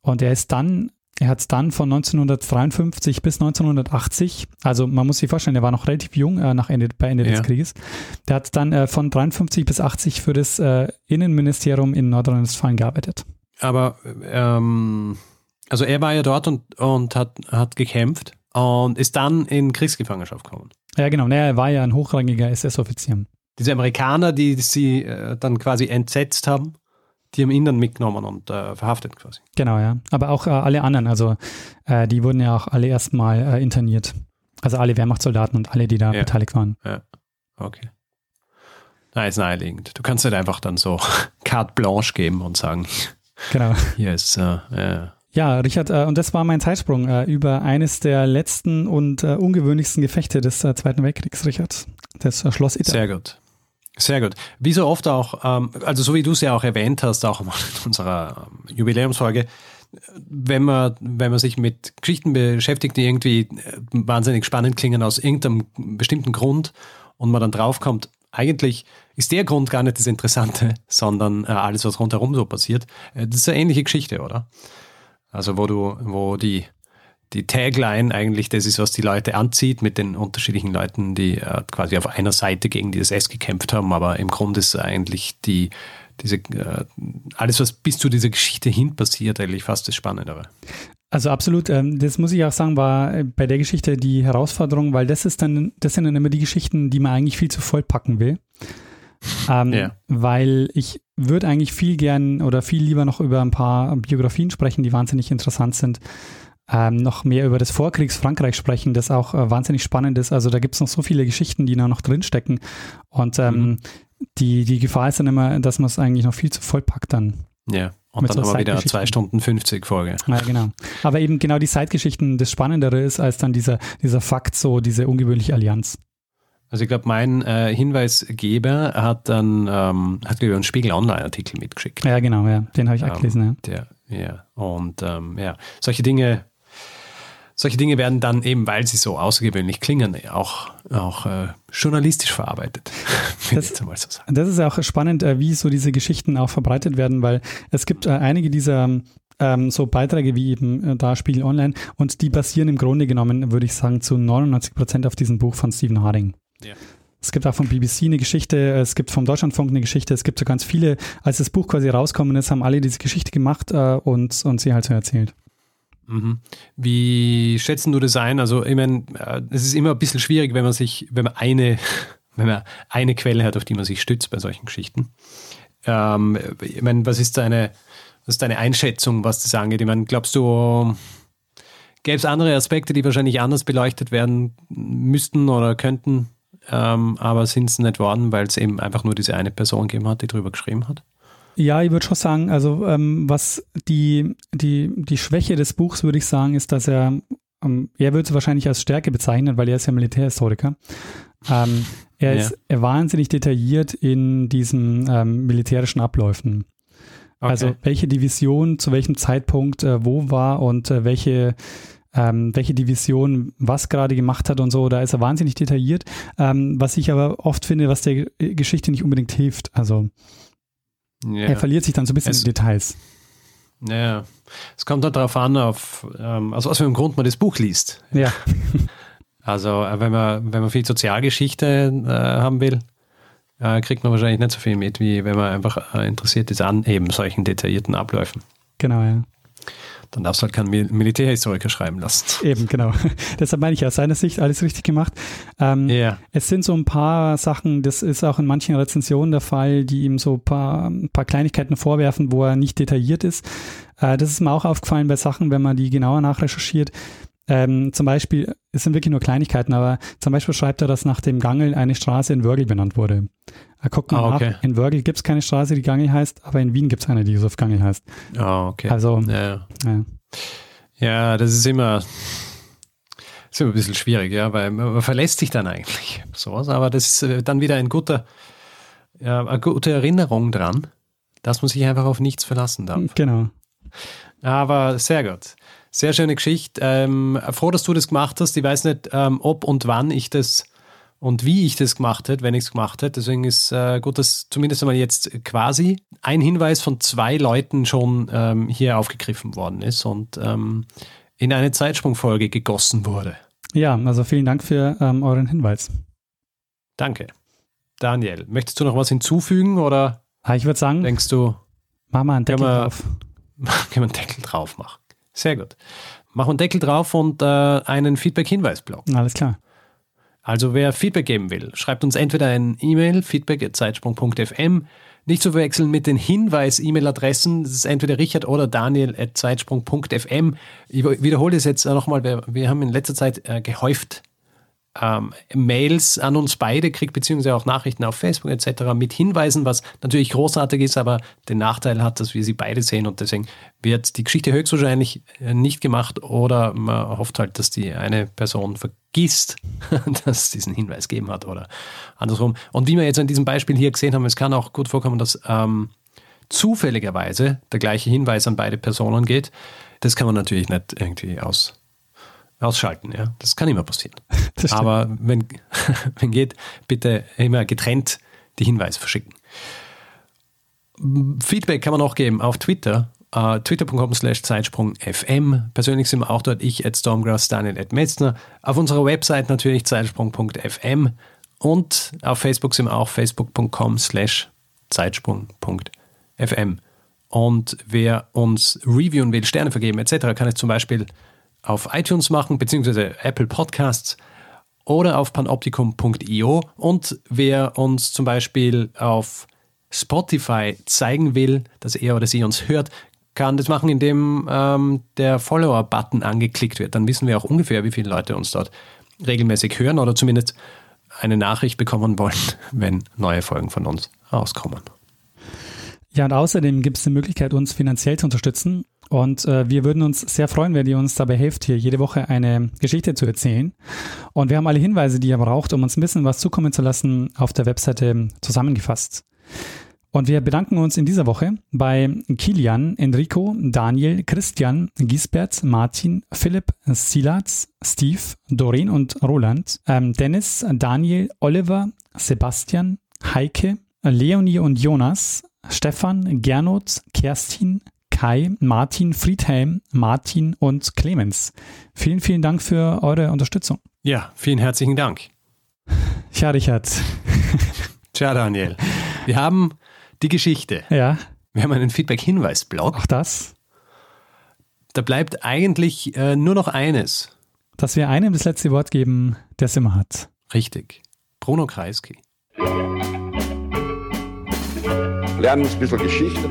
Und er ist dann er hat dann von 1953 bis 1980, also man muss sich vorstellen, er war noch relativ jung äh, nach Ende, bei Ende ja. des Krieges. Der hat dann äh, von 53 bis 80 für das äh, Innenministerium in Nordrhein-Westfalen gearbeitet. Aber ähm, also er war ja dort und, und hat, hat gekämpft und ist dann in Kriegsgefangenschaft gekommen. Ja, genau. Naja, er war ja ein hochrangiger SS-Offizier. Diese Amerikaner, die sie äh, dann quasi entsetzt haben, die haben ihn dann mitgenommen und äh, verhaftet quasi. Genau, ja. Aber auch äh, alle anderen, also äh, die wurden ja auch alle erstmal äh, interniert. Also alle Wehrmachtssoldaten und alle, die da ja. beteiligt waren. Ja, okay. Na, ist naheliegend. Du kannst halt einfach dann so carte blanche geben und sagen, genau. hier ist, äh, ja. Ja, Richard, äh, und das war mein Zeitsprung über eines der letzten und ungewöhnlichsten Gefechte des Zweiten Weltkriegs, Richard. Das Schloss Ida. Sehr gut. Sehr gut. Wie so oft auch, ähm, also so wie du es ja auch erwähnt hast, auch in unserer ähm, Jubiläumsfolge, wenn man, wenn man sich mit Geschichten beschäftigt, die irgendwie äh, wahnsinnig spannend klingen aus irgendeinem bestimmten Grund und man dann draufkommt, eigentlich ist der Grund gar nicht das Interessante, sondern äh, alles, was rundherum so passiert. Äh, das ist eine ähnliche Geschichte, oder? Also wo du, wo die die Tagline eigentlich das ist, was die Leute anzieht mit den unterschiedlichen Leuten, die äh, quasi auf einer Seite gegen die SS gekämpft haben, aber im Grunde ist eigentlich die, diese, äh, alles, was bis zu dieser Geschichte hin passiert, eigentlich fast das Spannendere. Also absolut, ähm, das muss ich auch sagen, war äh, bei der Geschichte die Herausforderung, weil das ist dann, das sind dann immer die Geschichten, die man eigentlich viel zu voll packen will. Ähm, yeah. Weil ich würde eigentlich viel gern oder viel lieber noch über ein paar Biografien sprechen, die wahnsinnig interessant sind ähm, noch mehr über das Vorkriegs-Frankreich sprechen, das auch äh, wahnsinnig spannend ist. Also da gibt es noch so viele Geschichten, die da noch drinstecken. Und ähm, mhm. die, die Gefahr ist dann immer, dass man es eigentlich noch viel zu voll packt dann. Ja. Und dann so aber wieder zwei Stunden 50 Folge. Ja, genau. Aber eben genau die Zeitgeschichten das Spannendere ist als dann dieser, dieser Fakt, so diese ungewöhnliche Allianz. Also ich glaube, mein äh, Hinweisgeber hat dann ähm, hat einen Spiegel Online-Artikel mitgeschickt. Ja, genau, ja. Den habe ich auch ähm, gelesen, ja. Der, ja. Und ähm, ja, solche Dinge solche Dinge werden dann eben, weil sie so außergewöhnlich klingen, auch, auch äh, journalistisch verarbeitet. Das, so das, ist auch spannend, äh, wie so diese Geschichten auch verbreitet werden, weil es gibt äh, einige dieser ähm, so Beiträge wie eben äh, da Spiegel Online und die basieren im Grunde genommen, würde ich sagen, zu 99 Prozent auf diesem Buch von Stephen Harding. Ja. Es gibt auch vom BBC eine Geschichte, es gibt vom Deutschlandfunk eine Geschichte, es gibt so ganz viele. Als das Buch quasi rauskommen ist, haben alle diese Geschichte gemacht äh, und, und sie halt so erzählt. Mhm. Wie schätzen du das ein? Also, ich meine, äh, es ist immer ein bisschen schwierig, wenn man sich, wenn man eine, wenn man eine Quelle hat, auf die man sich stützt bei solchen Geschichten. Ähm, ich meine, was ist deine, was ist deine Einschätzung, was das angeht? Ich meine, glaubst du, gäbe es andere Aspekte, die wahrscheinlich anders beleuchtet werden müssten oder könnten, ähm, aber sind es nicht worden, weil es eben einfach nur diese eine Person gegeben hat, die drüber geschrieben hat? Ja, ich würde schon sagen, also ähm, was die, die, die Schwäche des Buchs, würde ich sagen, ist, dass er, ähm, er würde es wahrscheinlich als Stärke bezeichnen, weil er ist ja Militärhistoriker. Ähm, er ja. ist wahnsinnig detailliert in diesen ähm, militärischen Abläufen. Okay. Also welche Division zu welchem Zeitpunkt äh, wo war und äh, welche ähm, welche Division was gerade gemacht hat und so, da ist er wahnsinnig detailliert. Ähm, was ich aber oft finde, was der Geschichte nicht unbedingt hilft. Also ja. Er verliert sich dann so ein bisschen es, in Details. Ja, es kommt halt darauf an, auf, ähm, aus was für einem Grund man das Buch liest. Ja. Also, äh, wenn man, wenn man viel Sozialgeschichte äh, haben will, äh, kriegt man wahrscheinlich nicht so viel mit, wie wenn man einfach äh, interessiert ist an eben solchen detaillierten Abläufen. Genau, ja dann darfst du halt keinen Militärhistoriker schreiben lassen. Eben, genau. Deshalb meine ich aus seiner Sicht alles richtig gemacht. Ähm, yeah. Es sind so ein paar Sachen, das ist auch in manchen Rezensionen der Fall, die ihm so ein paar, ein paar Kleinigkeiten vorwerfen, wo er nicht detailliert ist. Äh, das ist mir auch aufgefallen bei Sachen, wenn man die genauer nachrecherchiert. Ähm, zum Beispiel, es sind wirklich nur Kleinigkeiten, aber zum Beispiel schreibt er, dass nach dem Gangel eine Straße in Wörgl benannt wurde. Er guckt mal ah, okay. nach, in Wörgl gibt es keine Straße, die Gangel heißt, aber in Wien gibt es eine, die Josef Gangel heißt. Ah, okay. Also, ja. ja. Ja, das ist immer, das ist immer ein bisschen schwierig, ja, weil man verlässt sich dann eigentlich sowas, aber das ist äh, dann wieder ein guter, ja, eine gute Erinnerung dran, dass man sich einfach auf nichts verlassen darf. Genau. Aber sehr gut. Sehr schöne Geschichte. Ähm, froh, dass du das gemacht hast. Ich weiß nicht, ähm, ob und wann ich das und wie ich das gemacht hätte, wenn ich es gemacht hätte. Deswegen ist äh, gut, dass zumindest einmal jetzt quasi ein Hinweis von zwei Leuten schon ähm, hier aufgegriffen worden ist und ähm, in eine Zeitsprungfolge gegossen wurde. Ja, also vielen Dank für ähm, euren Hinweis. Danke. Daniel, möchtest du noch was hinzufügen oder? Ah, ich würde sagen, denkst du, mach mal einen Deckel wir, drauf. Können wir einen Deckel drauf machen? Sehr gut. Machen wir einen Deckel drauf und äh, einen Feedback-Hinweis-Blog. Alles klar. Also wer Feedback geben will, schreibt uns entweder ein E-Mail, feedback.zeitsprung.fm, nicht zu verwechseln mit den Hinweis-E-Mail-Adressen, das ist entweder richard oder daniel.zeitsprung.fm. Ich wiederhole es jetzt nochmal, wir, wir haben in letzter Zeit äh, gehäuft ähm, Mails an uns beide kriegt, beziehungsweise auch Nachrichten auf Facebook etc. mit Hinweisen, was natürlich großartig ist, aber den Nachteil hat, dass wir sie beide sehen und deswegen wird die Geschichte höchstwahrscheinlich äh, nicht gemacht oder man hofft halt, dass die eine Person vergisst, dass es diesen Hinweis gegeben hat oder andersrum. Und wie wir jetzt in diesem Beispiel hier gesehen haben, es kann auch gut vorkommen, dass ähm, zufälligerweise der gleiche Hinweis an beide Personen geht. Das kann man natürlich nicht irgendwie aus ausschalten. Ja, das kann immer passieren. Aber wenn, wenn geht, bitte immer getrennt die Hinweise verschicken. Feedback kann man auch geben auf Twitter, uh, twitter.com slash Zeitsprung.fm. Persönlich sind wir auch dort, ich at Stormgrass, Daniel at Metzner. Auf unserer Website natürlich Zeitsprung.fm und auf Facebook sind wir auch facebook.com slash Zeitsprung.fm. Und wer uns reviewen will, Sterne vergeben etc., kann es zum Beispiel auf iTunes machen, beziehungsweise Apple Podcasts oder auf panoptikum.io. Und wer uns zum Beispiel auf Spotify zeigen will, dass er oder sie uns hört, kann das machen, indem ähm, der Follower-Button angeklickt wird. Dann wissen wir auch ungefähr, wie viele Leute uns dort regelmäßig hören oder zumindest eine Nachricht bekommen wollen, wenn neue Folgen von uns rauskommen. Ja, und außerdem gibt es die Möglichkeit, uns finanziell zu unterstützen. Und äh, wir würden uns sehr freuen, wenn ihr uns dabei helft, hier jede Woche eine Geschichte zu erzählen. Und wir haben alle Hinweise, die ihr braucht, um uns ein bisschen was zukommen zu lassen, auf der Webseite zusammengefasst. Und wir bedanken uns in dieser Woche bei Kilian, Enrico, Daniel, Christian, Gisbert, Martin, Philipp, Silas, Steve, Doreen und Roland, ähm, Dennis, Daniel, Oliver, Sebastian, Heike, Leonie und Jonas, Stefan, Gernot, Kerstin, Kai, Martin, Friedhelm, Martin und Clemens. Vielen, vielen Dank für eure Unterstützung. Ja, vielen herzlichen Dank. Tja, Richard. Tja, Daniel. Wir haben die Geschichte. Ja. Wir haben einen Feedback-Hinweis-Blog. Auch das. Da bleibt eigentlich äh, nur noch eines. Dass wir einem das letzte Wort geben, der es immer hat. Richtig. Bruno Kreisky. Lernen ein bisschen Geschichte.